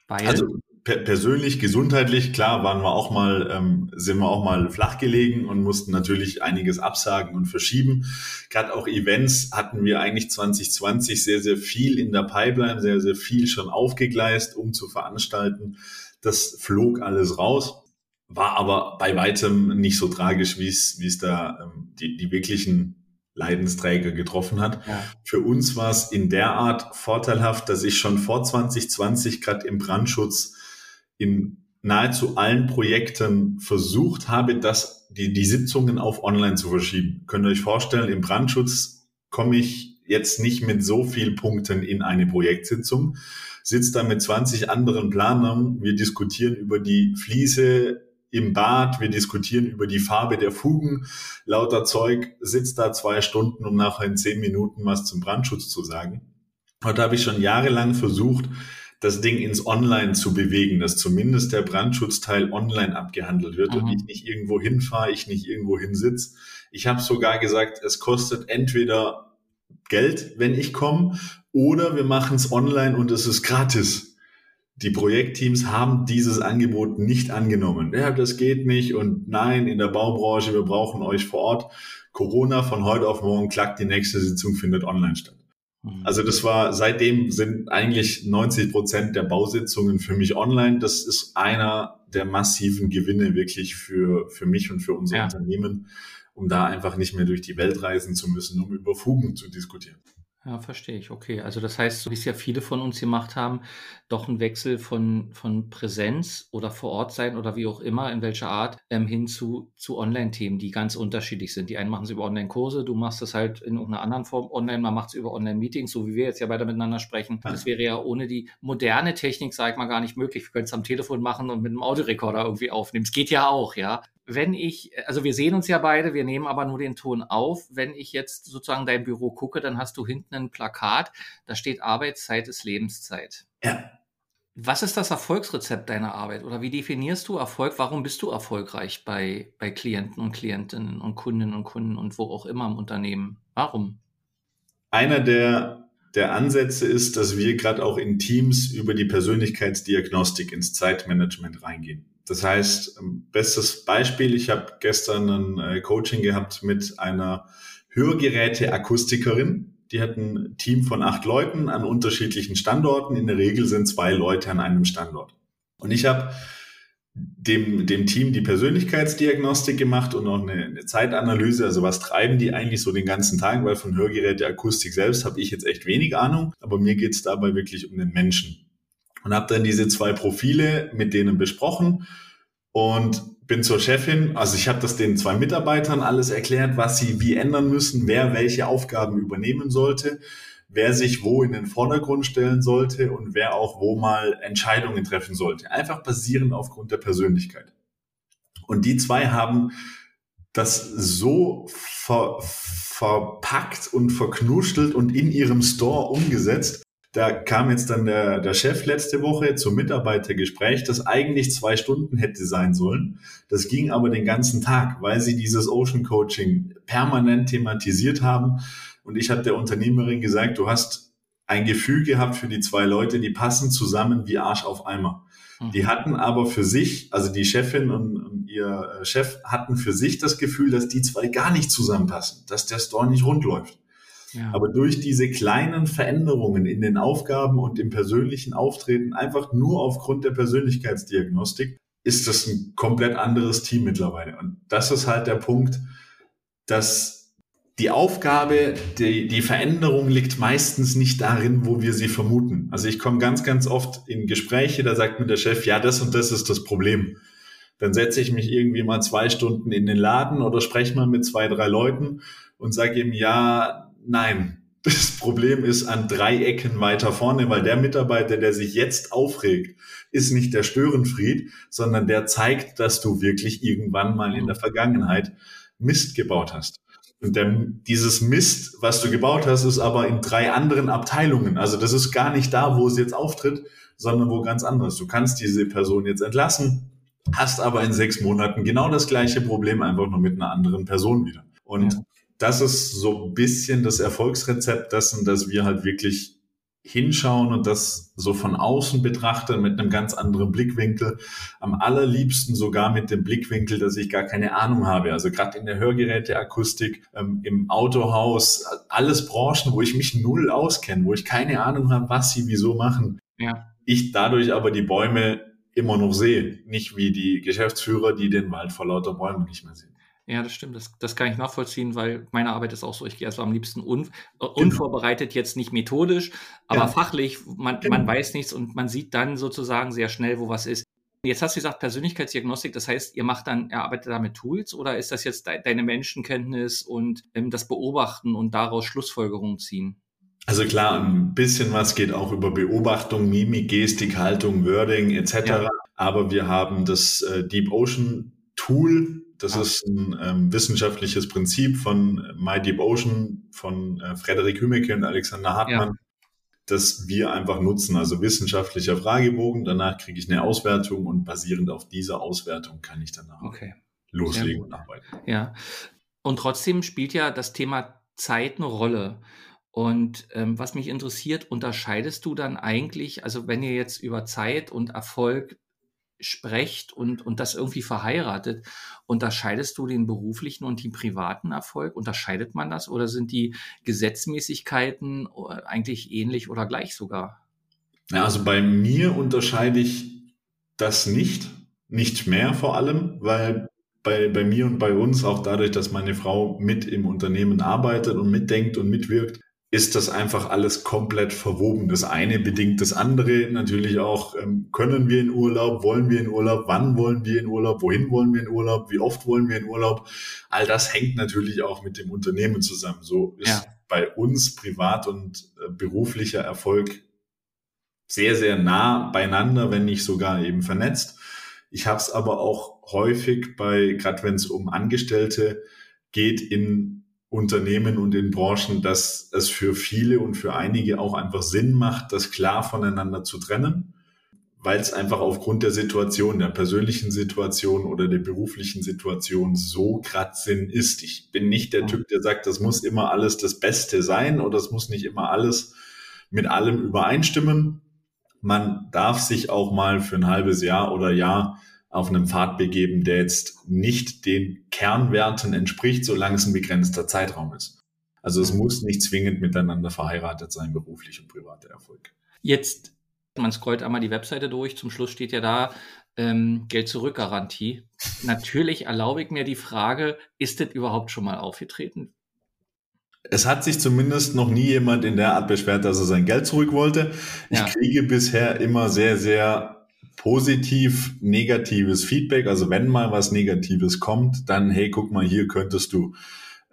Weil? Also per persönlich, gesundheitlich, klar, waren wir auch mal, ähm, sind wir auch mal flach gelegen und mussten natürlich einiges absagen und verschieben. Gerade auch Events hatten wir eigentlich 2020 sehr, sehr viel in der Pipeline, sehr, sehr viel schon aufgegleist, um zu veranstalten. Das flog alles raus, war aber bei weitem nicht so tragisch, wie es, wie es da ähm, die, die wirklichen Leidensträger getroffen hat. Ja. Für uns war es in der Art vorteilhaft, dass ich schon vor 2020 gerade im Brandschutz in nahezu allen Projekten versucht habe, dass die, die Sitzungen auf online zu verschieben. Könnt ihr euch vorstellen, im Brandschutz komme ich jetzt nicht mit so viel Punkten in eine Projektsitzung, sitze da mit 20 anderen Planern, wir diskutieren über die Fliese im Bad, wir diskutieren über die Farbe der Fugen, lauter Zeug, sitzt da zwei Stunden, um nachher in zehn Minuten was zum Brandschutz zu sagen. Heute habe ich schon jahrelang versucht, das Ding ins Online zu bewegen, dass zumindest der Brandschutzteil online abgehandelt wird mhm. und ich nicht irgendwo hinfahre, ich nicht irgendwo hinsitze. Ich habe sogar gesagt, es kostet entweder Geld, wenn ich komme, oder wir machen es online und es ist gratis. Die Projektteams haben dieses Angebot nicht angenommen. Ja, das geht nicht und nein, in der Baubranche, wir brauchen euch vor Ort. Corona von heute auf morgen klackt, die nächste Sitzung findet online statt. Mhm. Also das war, seitdem sind eigentlich 90 Prozent der Bausitzungen für mich online. Das ist einer der massiven Gewinne wirklich für, für mich und für unser ja. Unternehmen, um da einfach nicht mehr durch die Welt reisen zu müssen, um über Fugen zu diskutieren. Ja, verstehe ich. Okay. Also das heißt, so wie es ja viele von uns gemacht haben, doch ein Wechsel von, von Präsenz oder vor Ort sein oder wie auch immer, in welcher Art, ähm, hin zu, zu Online-Themen, die ganz unterschiedlich sind. Die einen machen es über Online-Kurse, du machst das halt in irgendeiner anderen Form online, man macht es über Online-Meetings, so wie wir jetzt ja weiter miteinander sprechen. Das wäre ja ohne die moderne Technik, sag ich mal, gar nicht möglich. Wir können es am Telefon machen und mit einem Audiorekorder irgendwie aufnehmen. Es geht ja auch, ja wenn ich, also wir sehen uns ja beide, wir nehmen aber nur den Ton auf. Wenn ich jetzt sozusagen dein Büro gucke, dann hast du hinten ein Plakat, da steht Arbeitszeit ist Lebenszeit. Ja. Was ist das Erfolgsrezept deiner Arbeit oder wie definierst du Erfolg? Warum bist du erfolgreich bei, bei Klienten und Klientinnen und Kundinnen und Kunden und wo auch immer im Unternehmen? Warum? Einer der, der Ansätze ist, dass wir gerade auch in Teams über die Persönlichkeitsdiagnostik ins Zeitmanagement reingehen. Das heißt, ähm, bestes Beispiel, ich habe gestern ein äh, Coaching gehabt mit einer Hörgeräte-Akustikerin. Die hat ein Team von acht Leuten an unterschiedlichen Standorten. In der Regel sind zwei Leute an einem Standort. Und ich habe dem, dem Team die Persönlichkeitsdiagnostik gemacht und auch eine, eine, Zeitanalyse. Also was treiben die eigentlich so den ganzen Tag? Weil von Hörgeräte-Akustik selbst habe ich jetzt echt wenig Ahnung. Aber mir geht es dabei wirklich um den Menschen und habe dann diese zwei Profile mit denen besprochen und bin zur Chefin. Also ich habe das den zwei Mitarbeitern alles erklärt, was sie wie ändern müssen, wer welche Aufgaben übernehmen sollte, wer sich wo in den Vordergrund stellen sollte und wer auch wo mal Entscheidungen treffen sollte. Einfach basierend aufgrund der Persönlichkeit. Und die zwei haben das so ver verpackt und verknuschelt und in ihrem Store umgesetzt, da kam jetzt dann der, der Chef letzte Woche zum Mitarbeitergespräch, das eigentlich zwei Stunden hätte sein sollen. Das ging aber den ganzen Tag, weil sie dieses Ocean Coaching permanent thematisiert haben. Und ich habe der Unternehmerin gesagt, du hast ein Gefühl gehabt für die zwei Leute, die passen zusammen wie Arsch auf Eimer. Mhm. Die hatten aber für sich, also die Chefin und, und ihr Chef hatten für sich das Gefühl, dass die zwei gar nicht zusammenpassen, dass der Store nicht rund läuft. Aber durch diese kleinen Veränderungen in den Aufgaben und im persönlichen Auftreten, einfach nur aufgrund der Persönlichkeitsdiagnostik, ist das ein komplett anderes Team mittlerweile. Und das ist halt der Punkt, dass die Aufgabe, die, die Veränderung liegt meistens nicht darin, wo wir sie vermuten. Also ich komme ganz, ganz oft in Gespräche, da sagt mir der Chef, ja, das und das ist das Problem. Dann setze ich mich irgendwie mal zwei Stunden in den Laden oder spreche mal mit zwei, drei Leuten und sage ihm, ja, Nein, das Problem ist an drei Ecken weiter vorne, weil der Mitarbeiter, der sich jetzt aufregt, ist nicht der Störenfried, sondern der zeigt, dass du wirklich irgendwann mal in der Vergangenheit Mist gebaut hast. Und der, dieses Mist, was du gebaut hast, ist aber in drei anderen Abteilungen. Also das ist gar nicht da, wo es jetzt auftritt, sondern wo ganz anderes. Du kannst diese Person jetzt entlassen, hast aber in sechs Monaten genau das gleiche Problem, einfach nur mit einer anderen Person wieder. Und ja das ist so ein bisschen das Erfolgsrezept dessen, dass wir halt wirklich hinschauen und das so von außen betrachten mit einem ganz anderen Blickwinkel. Am allerliebsten sogar mit dem Blickwinkel, dass ich gar keine Ahnung habe. Also gerade in der Hörgeräteakustik, ähm, im Autohaus, alles Branchen, wo ich mich null auskenne, wo ich keine Ahnung habe, was sie wieso machen. Ja. Ich dadurch aber die Bäume immer noch sehe, nicht wie die Geschäftsführer, die den Wald vor lauter Bäumen nicht mehr sehen. Ja, das stimmt. Das, das kann ich nachvollziehen, weil meine Arbeit ist auch so. Ich gehe also am liebsten un, äh, unvorbereitet, jetzt nicht methodisch, aber ja. fachlich. Man, genau. man weiß nichts und man sieht dann sozusagen sehr schnell, wo was ist. Jetzt hast du gesagt Persönlichkeitsdiagnostik, das heißt, ihr macht dann, ihr arbeitet da mit Tools oder ist das jetzt de deine Menschenkenntnis und ähm, das Beobachten und daraus Schlussfolgerungen ziehen? Also klar, ein bisschen was geht auch über Beobachtung, Mimik, Gestik, Haltung, Wording etc. Ja. Aber wir haben das äh, Deep Ocean Tool. Das ah. ist ein ähm, wissenschaftliches Prinzip von My Deep Ocean von äh, Frederik Hümecke und Alexander Hartmann, ja. das wir einfach nutzen. Also wissenschaftlicher Fragebogen. Danach kriege ich eine Auswertung und basierend auf dieser Auswertung kann ich danach okay. loslegen und arbeiten. Ja. Und trotzdem spielt ja das Thema Zeit eine Rolle. Und ähm, was mich interessiert, unterscheidest du dann eigentlich, also wenn ihr jetzt über Zeit und Erfolg sprecht und, und das irgendwie verheiratet, unterscheidest du den beruflichen und den privaten Erfolg? Unterscheidet man das oder sind die Gesetzmäßigkeiten äh, eigentlich ähnlich oder gleich sogar? Ja, also bei mir unterscheide ich das nicht, nicht mehr vor allem, weil bei, bei mir und bei uns, auch dadurch, dass meine Frau mit im Unternehmen arbeitet und mitdenkt und mitwirkt, ist das einfach alles komplett verwoben. Das eine bedingt das andere. Natürlich auch, ähm, können wir in Urlaub, wollen wir in Urlaub, wann wollen wir in Urlaub, wohin wollen wir in Urlaub, wie oft wollen wir in Urlaub. All das hängt natürlich auch mit dem Unternehmen zusammen. So ist ja. bei uns privat und äh, beruflicher Erfolg sehr, sehr nah beieinander, wenn nicht sogar eben vernetzt. Ich habe es aber auch häufig bei, gerade wenn es um Angestellte geht, in Unternehmen und in Branchen, dass es für viele und für einige auch einfach Sinn macht, das klar voneinander zu trennen, weil es einfach aufgrund der Situation, der persönlichen Situation oder der beruflichen Situation so grad Sinn ist. Ich bin nicht der Typ, der sagt, das muss immer alles das Beste sein oder es muss nicht immer alles mit allem übereinstimmen. Man darf sich auch mal für ein halbes Jahr oder Jahr auf einem Pfad begeben, der jetzt nicht den Kernwerten entspricht, solange es ein begrenzter Zeitraum ist. Also es muss nicht zwingend miteinander verheiratet sein, beruflich und privater Erfolg. Jetzt, man scrollt einmal die Webseite durch, zum Schluss steht ja da ähm, Geld zurück Garantie. Natürlich erlaube ich mir die Frage, ist das überhaupt schon mal aufgetreten? Es hat sich zumindest noch nie jemand in der Art beschwert, dass er sein Geld zurück wollte. Ich ja. kriege bisher immer sehr, sehr positiv negatives Feedback. Also wenn mal was Negatives kommt, dann, hey, guck mal, hier könntest du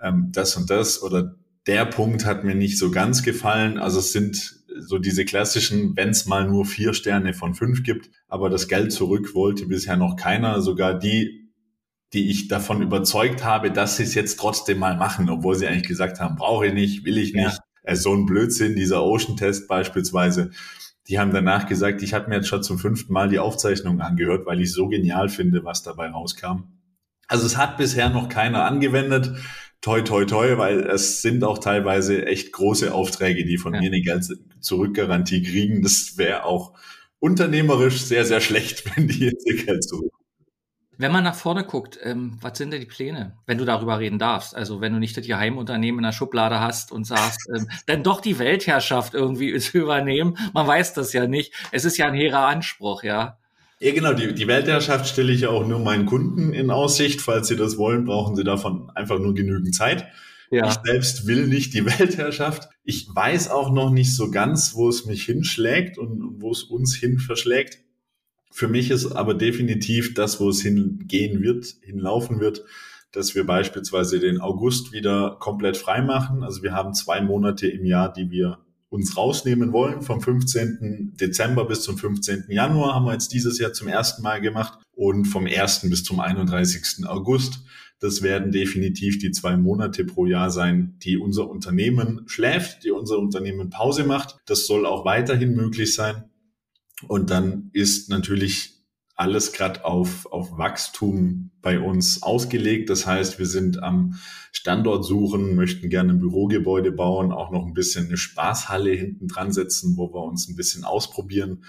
ähm, das und das oder der Punkt hat mir nicht so ganz gefallen. Also es sind so diese klassischen, wenn es mal nur vier Sterne von fünf gibt, aber das Geld zurück wollte bisher noch keiner. Sogar die, die ich davon überzeugt habe, dass sie es jetzt trotzdem mal machen, obwohl sie eigentlich gesagt haben, brauche ich nicht, will ich nicht. Ja. Äh, so ein Blödsinn, dieser Ocean-Test beispielsweise die haben danach gesagt, ich habe mir jetzt schon zum fünften Mal die Aufzeichnung angehört, weil ich so genial finde, was dabei rauskam. Also es hat bisher noch keiner angewendet. Toi, toi, toi, weil es sind auch teilweise echt große Aufträge, die von ja. mir eine Geld zurückgarantie kriegen. Das wäre auch unternehmerisch sehr, sehr schlecht, wenn die jetzt ihr Geld zurück wenn man nach vorne guckt, ähm, was sind denn die Pläne, wenn du darüber reden darfst? Also wenn du nicht das Geheimunternehmen in der Schublade hast und sagst, ähm, dann doch die Weltherrschaft irgendwie zu übernehmen. Man weiß das ja nicht. Es ist ja ein hehrer Anspruch, ja. Ja, genau. Die, die Weltherrschaft stelle ich ja auch nur meinen Kunden in Aussicht. Falls sie das wollen, brauchen sie davon einfach nur genügend Zeit. Ja. Ich selbst will nicht die Weltherrschaft. Ich weiß auch noch nicht so ganz, wo es mich hinschlägt und wo es uns hin verschlägt. Für mich ist aber definitiv das, wo es hingehen wird, hinlaufen wird, dass wir beispielsweise den August wieder komplett frei machen. Also wir haben zwei Monate im Jahr, die wir uns rausnehmen wollen. Vom 15. Dezember bis zum 15. Januar haben wir jetzt dieses Jahr zum ersten Mal gemacht und vom 1. bis zum 31. August. Das werden definitiv die zwei Monate pro Jahr sein, die unser Unternehmen schläft, die unser Unternehmen Pause macht. Das soll auch weiterhin möglich sein. Und dann ist natürlich alles gerade auf, auf Wachstum bei uns ausgelegt. Das heißt, wir sind am Standort suchen, möchten gerne ein Bürogebäude bauen, auch noch ein bisschen eine Spaßhalle hinten dran setzen, wo wir uns ein bisschen ausprobieren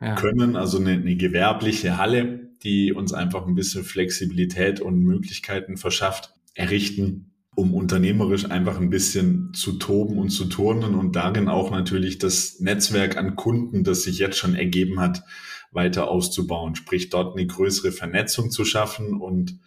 ja. können. Also eine, eine gewerbliche Halle, die uns einfach ein bisschen Flexibilität und Möglichkeiten verschafft, errichten um unternehmerisch einfach ein bisschen zu toben und zu turnen und darin auch natürlich das Netzwerk an Kunden, das sich jetzt schon ergeben hat, weiter auszubauen, sprich dort eine größere Vernetzung zu schaffen. Und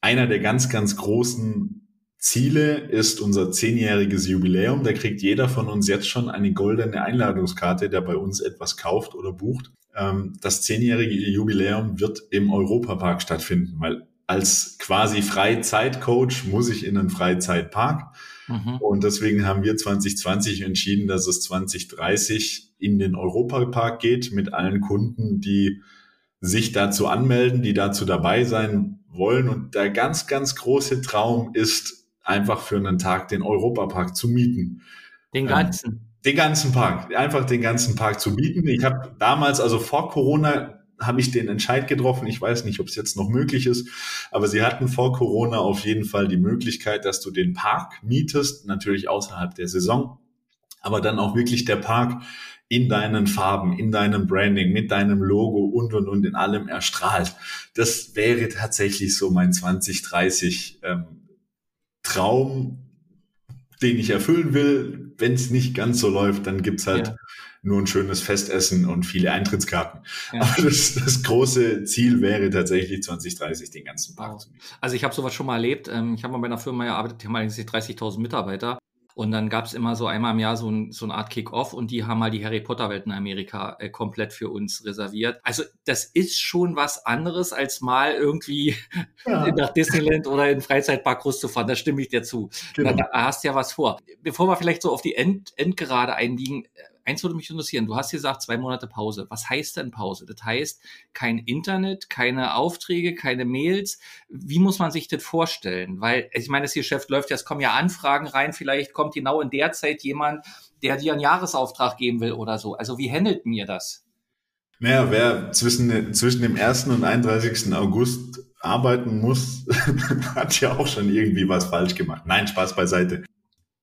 einer der ganz, ganz großen Ziele ist unser zehnjähriges Jubiläum. Da kriegt jeder von uns jetzt schon eine goldene Einladungskarte, der bei uns etwas kauft oder bucht. ähm, das zehnjährige Jubiläum wird im Europapark stattfinden, weil als quasi Freizeitcoach muss ich in einen Freizeitpark. Mhm. Und deswegen haben wir 2020 entschieden, dass es 2030 in den Europapark geht mit allen Kunden, die sich dazu anmelden, die dazu dabei sein wollen. Und der ganz, ganz große Traum ist, einfach für einen Tag den Europapark zu mieten. Den ganzen? Ähm, den ganzen Park. Einfach den ganzen Park zu mieten. Ich habe damals, also vor Corona, habe ich den Entscheid getroffen. Ich weiß nicht, ob es jetzt noch möglich ist, aber sie hatten vor Corona auf jeden Fall die Möglichkeit, dass du den Park mietest, natürlich außerhalb der Saison, aber dann auch wirklich der Park in deinen Farben, in deinem Branding, mit deinem Logo und und und in allem erstrahlt. Das wäre tatsächlich so mein 2030 ähm, Traum, den ich erfüllen will. Wenn es nicht ganz so läuft, dann gibt's halt ja. Nur ein schönes Festessen und viele Eintrittskarten. Ja. Aber das, das, große Ziel wäre tatsächlich 2030 den ganzen Park wow. zu mieten. Also ich habe sowas schon mal erlebt. Ähm, ich habe mal bei einer Firma gearbeitet, die haben eigentlich 30.000 Mitarbeiter. Und dann gab es immer so einmal im Jahr so, ein, so eine Art Kick-Off und die haben mal die Harry Potter-Welt in Amerika äh, komplett für uns reserviert. Also das ist schon was anderes, als mal irgendwie ja. nach Disneyland oder in Freizeitpark zu fahren. Da stimme ich dir zu. Genau. Da, da hast du ja was vor. Bevor wir vielleicht so auf die End Endgerade einliegen, eins würde mich interessieren. Du hast gesagt, zwei Monate Pause. Was heißt denn Pause? Das heißt, kein Internet, keine Aufträge, keine Mails. Wie muss man sich das vorstellen? Weil, ich meine, das Geschäft läuft ja, es kommen ja Anfragen rein. Vielleicht kommt genau in der Zeit jemand, der dir einen Jahresauftrag geben will oder so. Also wie handelt mir das? Naja, wer zwischen, zwischen dem 1. und 31. August arbeiten muss, hat ja auch schon irgendwie was falsch gemacht. Nein, Spaß beiseite.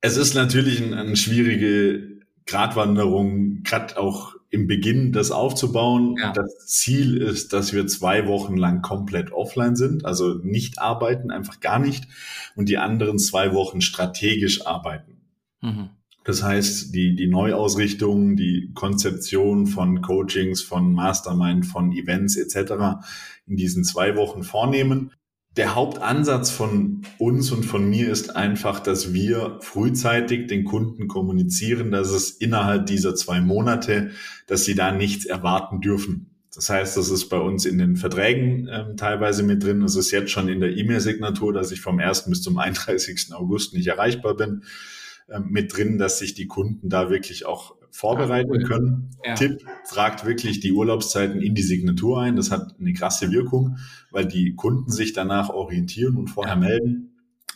Es ist natürlich eine ein schwierige Gratwanderung, gerade auch im Beginn das aufzubauen. Ja. Das Ziel ist, dass wir zwei Wochen lang komplett offline sind, also nicht arbeiten, einfach gar nicht, und die anderen zwei Wochen strategisch arbeiten. Mhm. Das heißt, die, die Neuausrichtung, die Konzeption von Coachings, von Mastermind, von Events etc. in diesen zwei Wochen vornehmen der Hauptansatz von uns und von mir ist einfach, dass wir frühzeitig den Kunden kommunizieren, dass es innerhalb dieser zwei Monate, dass sie da nichts erwarten dürfen. Das heißt, das ist bei uns in den Verträgen ähm, teilweise mit drin. Es ist jetzt schon in der E-Mail-Signatur, dass ich vom 1. bis zum 31. August nicht erreichbar bin, mit drin, dass sich die Kunden da wirklich auch vorbereiten cool. können. Ja. Tipp, tragt wirklich die Urlaubszeiten in die Signatur ein. Das hat eine krasse Wirkung, weil die Kunden sich danach orientieren und vorher ja. melden.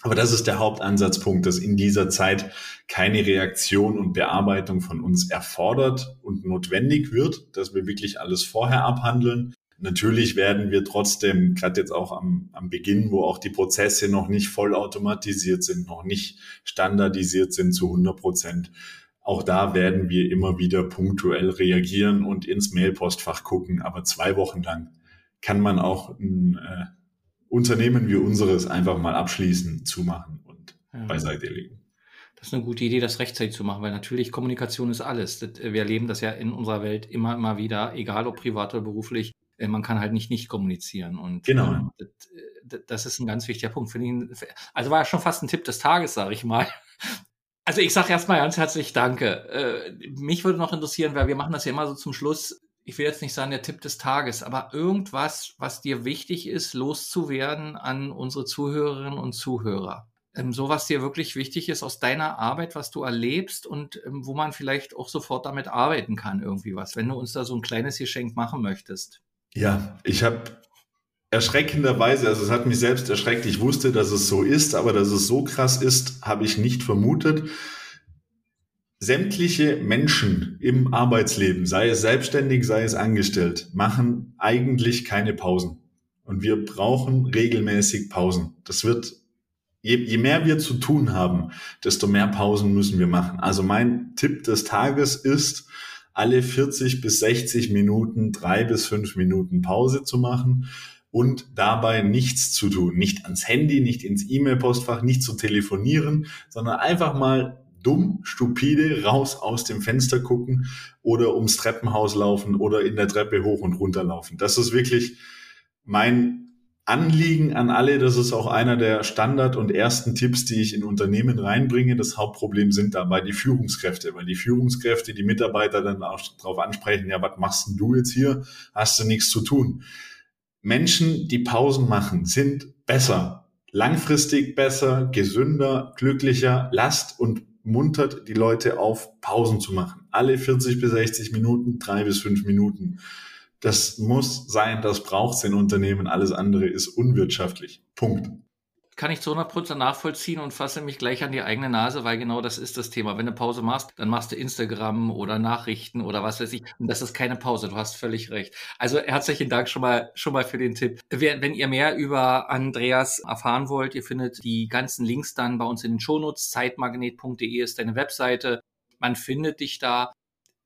Aber das ist der Hauptansatzpunkt, dass in dieser Zeit keine Reaktion und Bearbeitung von uns erfordert und notwendig wird, dass wir wirklich alles vorher abhandeln. Natürlich werden wir trotzdem, gerade jetzt auch am, am Beginn, wo auch die Prozesse noch nicht vollautomatisiert sind, noch nicht standardisiert sind zu 100 Prozent, auch da werden wir immer wieder punktuell reagieren und ins Mailpostfach gucken. Aber zwei Wochen lang kann man auch ein äh, Unternehmen wie unseres einfach mal abschließen, zumachen und ja. beiseite legen. Das ist eine gute Idee, das rechtzeitig zu machen, weil natürlich Kommunikation ist alles. Äh, wir erleben das ja in unserer Welt immer, immer wieder, egal ob privat oder beruflich. Äh, man kann halt nicht nicht kommunizieren. Und genau. Ähm, das, das, ist ein ganz wichtiger Punkt. Also war ja schon fast ein Tipp des Tages, sage ich mal. Also ich sage erstmal ganz herzlich Danke. Äh, mich würde noch interessieren, weil wir machen das ja immer so zum Schluss. Ich will jetzt nicht sagen der Tipp des Tages, aber irgendwas, was dir wichtig ist, loszuwerden an unsere Zuhörerinnen und Zuhörer. Ähm, so was dir wirklich wichtig ist aus deiner Arbeit, was du erlebst und ähm, wo man vielleicht auch sofort damit arbeiten kann, irgendwie was, wenn du uns da so ein kleines Geschenk machen möchtest. Ja, ich habe erschreckenderweise, also es hat mich selbst erschreckt. Ich wusste, dass es so ist, aber dass es so krass ist, habe ich nicht vermutet. Sämtliche Menschen im Arbeitsleben, sei es selbstständig, sei es angestellt, machen eigentlich keine Pausen. Und wir brauchen regelmäßig Pausen. Das wird, je, je mehr wir zu tun haben, desto mehr Pausen müssen wir machen. Also mein Tipp des Tages ist, alle 40 bis 60 Minuten drei bis fünf Minuten Pause zu machen und dabei nichts zu tun. Nicht ans Handy, nicht ins E-Mail-Postfach, nicht zu telefonieren, sondern einfach mal dumm, stupide raus aus dem Fenster gucken oder ums Treppenhaus laufen oder in der Treppe hoch und runter laufen. Das ist wirklich mein Anliegen an alle, das ist auch einer der Standard- und ersten Tipps, die ich in Unternehmen reinbringe. Das Hauptproblem sind dabei die Führungskräfte, weil die Führungskräfte die Mitarbeiter dann auch darauf ansprechen, ja, was machst denn du jetzt hier? Hast du nichts zu tun? Menschen, die Pausen machen, sind besser, langfristig besser, gesünder, glücklicher, lasst und muntert die Leute auf, Pausen zu machen. Alle 40 bis 60 Minuten, drei bis fünf Minuten. Das muss sein, das braucht es in Unternehmen. Alles andere ist unwirtschaftlich. Punkt kann ich zu 100% nachvollziehen und fasse mich gleich an die eigene Nase, weil genau das ist das Thema. Wenn du Pause machst, dann machst du Instagram oder Nachrichten oder was weiß ich. Und das ist keine Pause. Du hast völlig recht. Also herzlichen Dank schon mal, schon mal für den Tipp. Wenn ihr mehr über Andreas erfahren wollt, ihr findet die ganzen Links dann bei uns in den Shownotes. Zeitmagnet.de ist deine Webseite. Man findet dich da.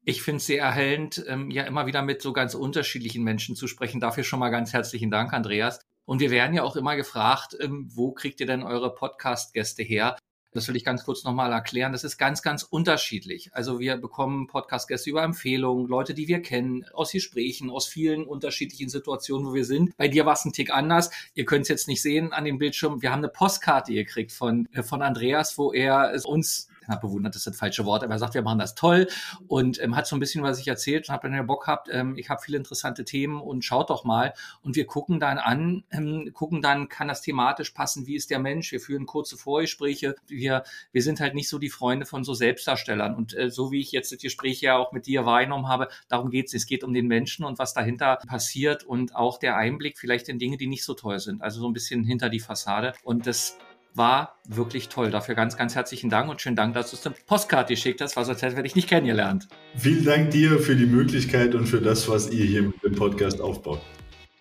Ich finde es sehr erhellend, ähm, ja immer wieder mit so ganz unterschiedlichen Menschen zu sprechen. Dafür schon mal ganz herzlichen Dank, Andreas. Und wir werden ja auch immer gefragt, ähm, wo kriegt ihr denn eure Podcast-Gäste her? Das will ich ganz kurz nochmal erklären. Das ist ganz, ganz unterschiedlich. Also wir bekommen Podcast-Gäste über Empfehlungen, Leute, die wir kennen, aus Gesprächen, aus vielen unterschiedlichen Situationen, wo wir sind. Bei dir war es ein Tick anders. Ihr könnt es jetzt nicht sehen an dem Bildschirm. Wir haben eine Postkarte gekriegt von, äh, von Andreas, wo er uns na, bewundert ist das falsche Wort, aber er sagt, wir machen das toll und ähm, hat so ein bisschen was sich erzählt und hat, wenn ihr Bock habt, ähm, ich habe viele interessante Themen und schaut doch mal und wir gucken dann an, ähm, gucken dann, kann das thematisch passen, wie ist der Mensch, wir führen kurze Vorgespräche, wir, wir sind halt nicht so die Freunde von so Selbstdarstellern und äh, so wie ich jetzt das Gespräch ja auch mit dir wahrgenommen habe, darum geht es, es geht um den Menschen und was dahinter passiert und auch der Einblick vielleicht in Dinge, die nicht so toll sind, also so ein bisschen hinter die Fassade und das war wirklich toll. Dafür ganz, ganz herzlichen Dank und schönen Dank, dass du es eine Postkarte geschickt hast, weil sonst hätte ich nicht kennengelernt. Vielen Dank dir für die Möglichkeit und für das, was ihr hier mit dem Podcast aufbaut.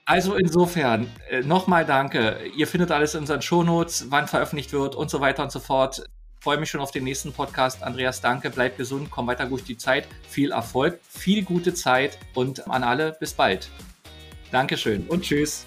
Also insofern, äh, nochmal danke. Ihr findet alles in unseren Shownotes, wann veröffentlicht wird und so weiter und so fort. freue mich schon auf den nächsten Podcast. Andreas, danke, bleib gesund, komm weiter durch die Zeit. Viel Erfolg, viel gute Zeit und an alle bis bald. Dankeschön und tschüss.